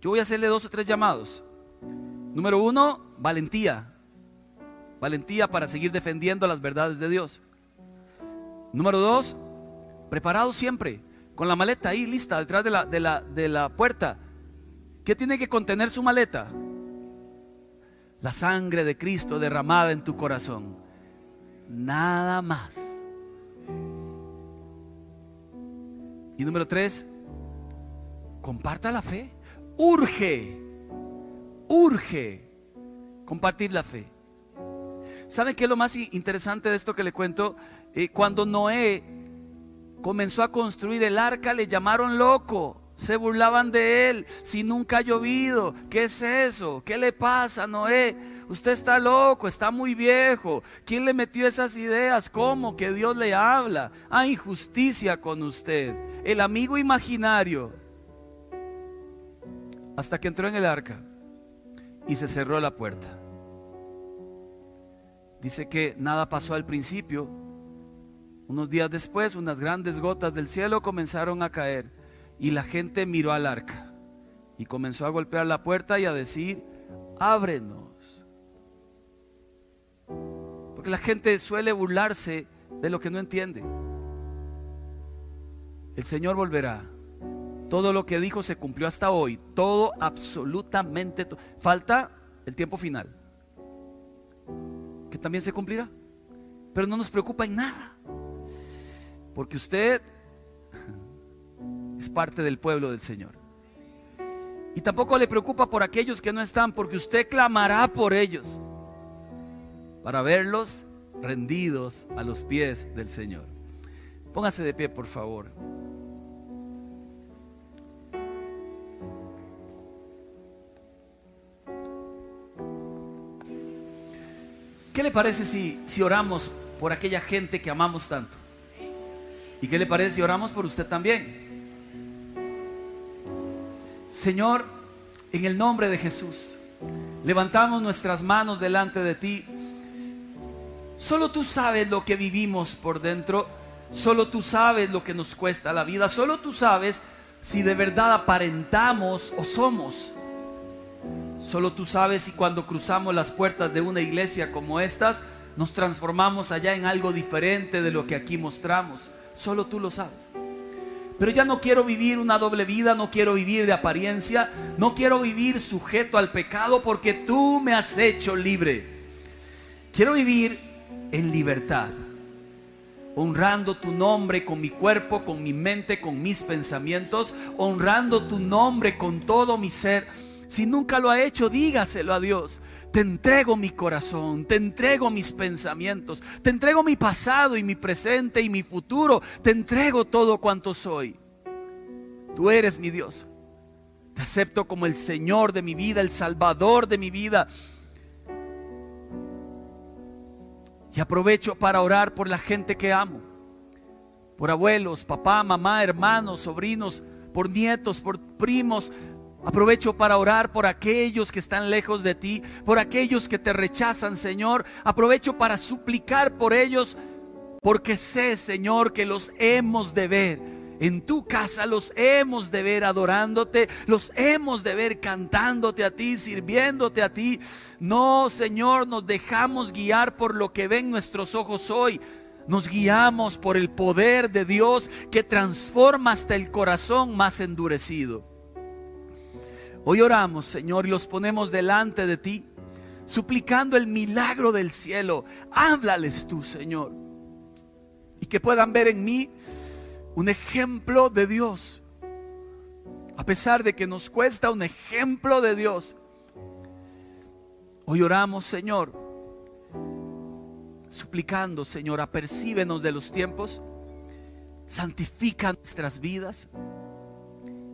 Yo voy a hacerle dos o tres llamados. Número uno, valentía. Valentía para seguir defendiendo las verdades de Dios. Número dos, preparado siempre con la maleta ahí lista detrás de la, de la, de la puerta. ¿Qué tiene que contener su maleta? La sangre de Cristo derramada en tu corazón. Nada más. Y número tres, comparta la fe. Urge, urge compartir la fe. ¿Saben qué es lo más interesante de esto que le cuento? Eh, cuando Noé comenzó a construir el arca, le llamaron loco. Se burlaban de él. Si nunca ha llovido, ¿qué es eso? ¿Qué le pasa, Noé? Usted está loco, está muy viejo. ¿Quién le metió esas ideas? ¿Cómo? Que Dios le habla. Hay injusticia con usted. El amigo imaginario. Hasta que entró en el arca y se cerró la puerta. Dice que nada pasó al principio, unos días después, unas grandes gotas del cielo comenzaron a caer y la gente miró al arca y comenzó a golpear la puerta y a decir, ábrenos. Porque la gente suele burlarse de lo que no entiende. El Señor volverá. Todo lo que dijo se cumplió hasta hoy. Todo, absolutamente. Falta el tiempo final. Que también se cumplirá. Pero no nos preocupa en nada. Porque usted es parte del pueblo del Señor. Y tampoco le preocupa por aquellos que no están, porque usted clamará por ellos para verlos rendidos a los pies del Señor. Póngase de pie, por favor. ¿Qué le parece si, si oramos por aquella gente que amamos tanto? ¿Y qué le parece si oramos por usted también? Señor, en el nombre de Jesús, levantamos nuestras manos delante de ti. Solo tú sabes lo que vivimos por dentro. Solo tú sabes lo que nos cuesta la vida. Solo tú sabes si de verdad aparentamos o somos. Solo tú sabes si cuando cruzamos las puertas de una iglesia como estas, nos transformamos allá en algo diferente de lo que aquí mostramos. Solo tú lo sabes. Pero ya no quiero vivir una doble vida, no quiero vivir de apariencia, no quiero vivir sujeto al pecado porque tú me has hecho libre. Quiero vivir en libertad, honrando tu nombre con mi cuerpo, con mi mente, con mis pensamientos, honrando tu nombre con todo mi ser Si nunca lo ha hecho, dígaselo a Dios. Te entrego mi corazón, te entrego mis pensamientos, te entrego mi pasado y mi presente y mi futuro, te entrego todo cuanto soy. Tú eres mi Dios. Te acepto como el Señor de mi vida, el Salvador de mi vida. Y aprovecho para orar por la gente que amo. Por abuelos, papá, mamá, hermanos, sobrinos, por nietos, por primos. Aprovecho para orar por aquellos que están lejos de ti, por aquellos que te rechazan, Señor. Aprovecho para suplicar por ellos, porque sé, Señor, que los hemos de ver en tu casa los hemos de ver adorándote, los hemos de ver cantándote a ti, sirviéndote a ti. No, Señor, nos dejamos guiar por lo que ven nuestros ojos hoy. Nos guiamos por el poder de Dios que transforma hasta el corazón más endurecido. Hoy oramos, Señor, y los ponemos delante de ti, suplicando el milagro del cielo. Háblales tú, Señor, y que puedan ver en mí un ejemplo de Dios. A pesar de que nos cuesta un ejemplo de Dios. Hoy oramos, Señor, suplicando, Señor, apercíbenos de los tiempos, santifica nuestras vidas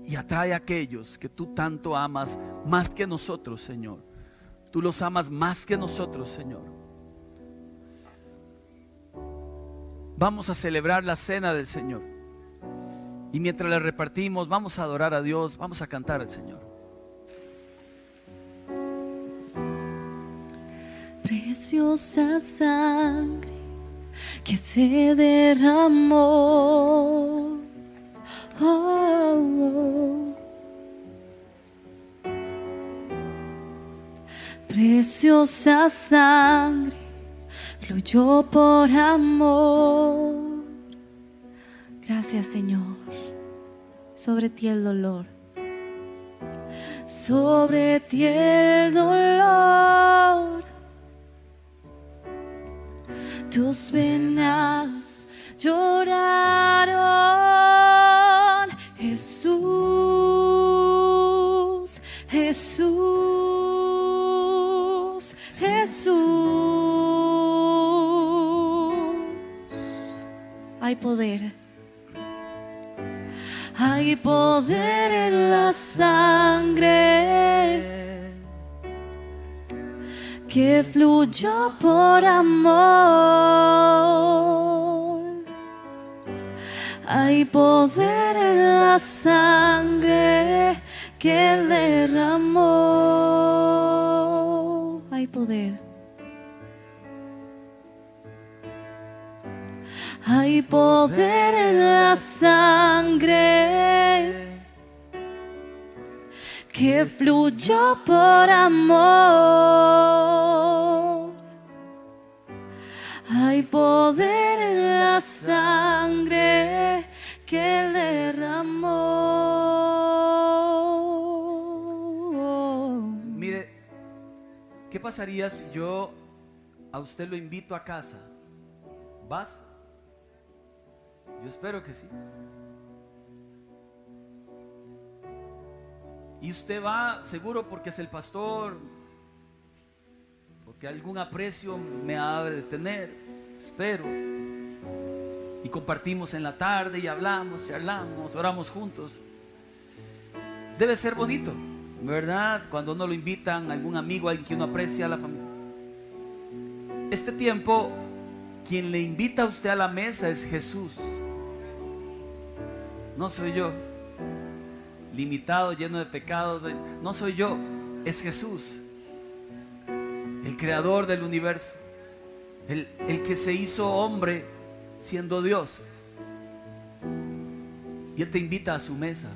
y atrae a aquellos que tú tanto amas más que nosotros, Señor. Tú los amas más que nosotros, Señor. Vamos a celebrar la cena del Señor. Y mientras le repartimos, vamos a adorar a Dios, vamos a cantar al Señor. Preciosa sangre que se derramó. Preciosa sangre fluyó por amor. Gracias Señor sobre ti el dolor. Sobre ti el dolor. Tus venas lloraron. Jesús, Jesús, Jesús. Hay poder hay poder en la sangre que fluyó por amor. Hay poder en la sangre que derramó. Hay poder. Hay poder en la sangre que fluyó por amor. Hay poder en la sangre que derramó. Mire, ¿qué pasaría si yo a usted lo invito a casa? ¿Vas? Yo espero que sí. Y usted va seguro porque es el pastor, porque algún aprecio me ha de tener, espero. Y compartimos en la tarde y hablamos, charlamos, oramos juntos. Debe ser bonito, ¿verdad? Cuando uno lo invitan, algún amigo, alguien que uno aprecia, a la familia. Este tiempo, quien le invita a usted a la mesa es Jesús. No soy yo. Limitado, lleno de pecados. No soy yo. Es Jesús. El creador del universo. El, el que se hizo hombre siendo Dios. Y Él te invita a su mesa.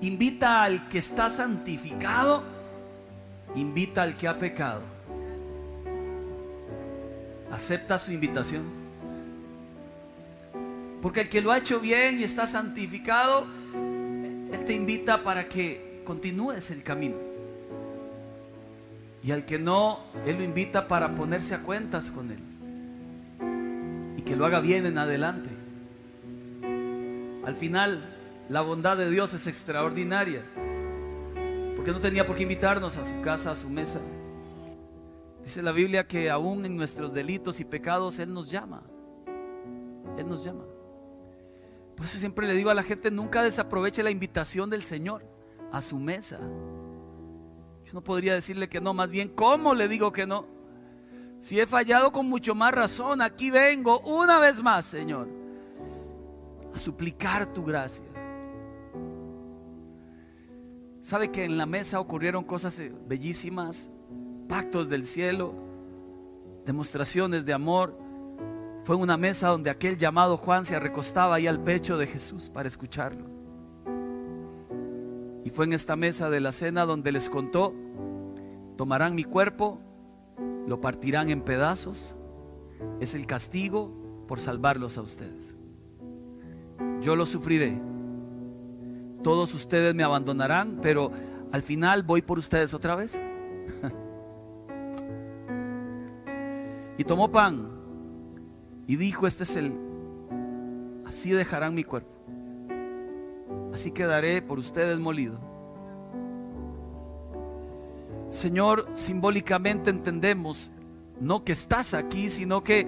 Invita al que está santificado. Invita al que ha pecado. Acepta su invitación. Porque el que lo ha hecho bien y está santificado, Él te invita para que continúes el camino. Y al que no, Él lo invita para ponerse a cuentas con Él. Y que lo haga bien en adelante. Al final, la bondad de Dios es extraordinaria. Porque no tenía por qué invitarnos a su casa, a su mesa. Dice la Biblia que aún en nuestros delitos y pecados Él nos llama. Él nos llama. Por eso siempre le digo a la gente, nunca desaproveche la invitación del Señor a su mesa. No podría decirle que no, más bien, ¿cómo le digo que no? Si he fallado con mucho más razón, aquí vengo una vez más, Señor, a suplicar tu gracia. ¿Sabe que en la mesa ocurrieron cosas eh, bellísimas? Pactos del cielo, demostraciones de amor. Fue una mesa donde aquel llamado Juan se recostaba ahí al pecho de Jesús para escucharlo. Y fue en esta mesa de la cena donde les contó, tomarán mi cuerpo, lo partirán en pedazos. Es el castigo por salvarlos a ustedes. Yo lo sufriré. Todos ustedes me abandonarán, pero al final voy por ustedes otra vez. y tomó pan y dijo, este es el, así dejarán mi cuerpo. Así quedaré por ustedes molido. Señor, simbólicamente entendemos no que estás aquí, sino que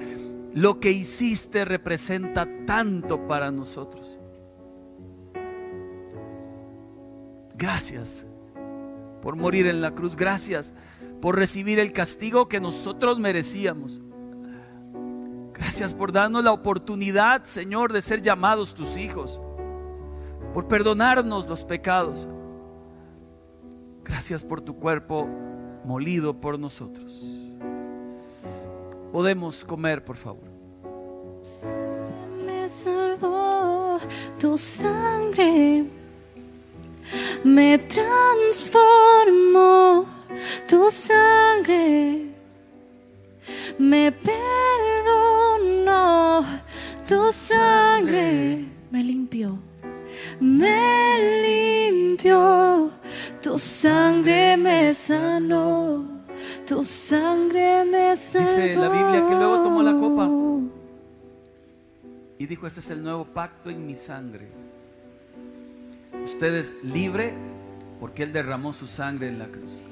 lo que hiciste representa tanto para nosotros. Gracias por morir en la cruz. Gracias por recibir el castigo que nosotros merecíamos. Gracias por darnos la oportunidad, Señor, de ser llamados tus hijos. Por perdonarnos los pecados. Gracias por tu cuerpo molido por nosotros. Podemos comer, por favor. Me salvó tu sangre, me transformó tu sangre, me perdonó tu sangre, me limpió, me limpió tu sangre me sanó, tu sangre me sanó. Dice la Biblia que luego tomó la copa y dijo, este es el nuevo pacto en mi sangre. Usted es libre porque Él derramó su sangre en la cruz.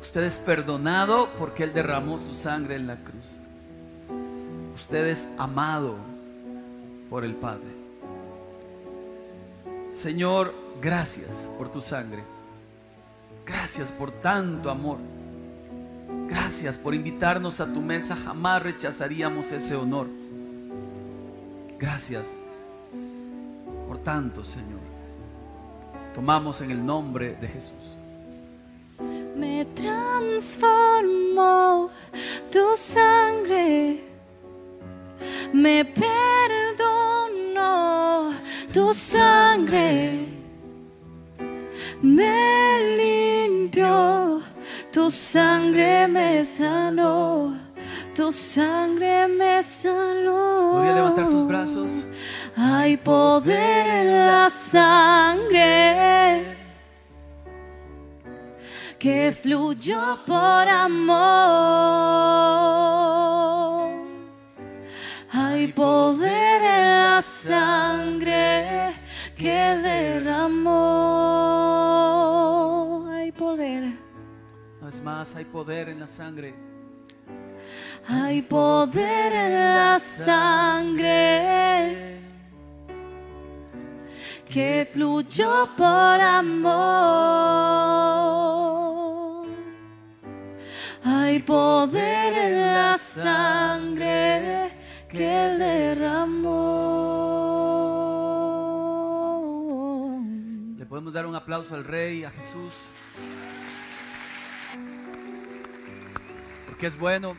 Usted es perdonado porque Él derramó su sangre en la cruz. Usted es amado por el Padre. Señor, gracias por tu sangre. Gracias por tanto amor. Gracias por invitarnos a tu mesa. Jamás rechazaríamos ese honor. Gracias por tanto, Señor. Tomamos en el nombre de Jesús. Me transformó tu sangre, me tu sangre, me limpió, tu sangre me sanó, tu sangre me sanó. Podría levantar sus brazos. Hay poder en la sangre que fluyó por amor. Hay poder en la sangre que derramó. Hay poder. Una vez más, hay poder en la sangre. Hay poder en la sangre que fluyó por amor. Hay poder en la sangre que él derramó. Le podemos dar un aplauso al Rey, a Jesús. Porque es bueno.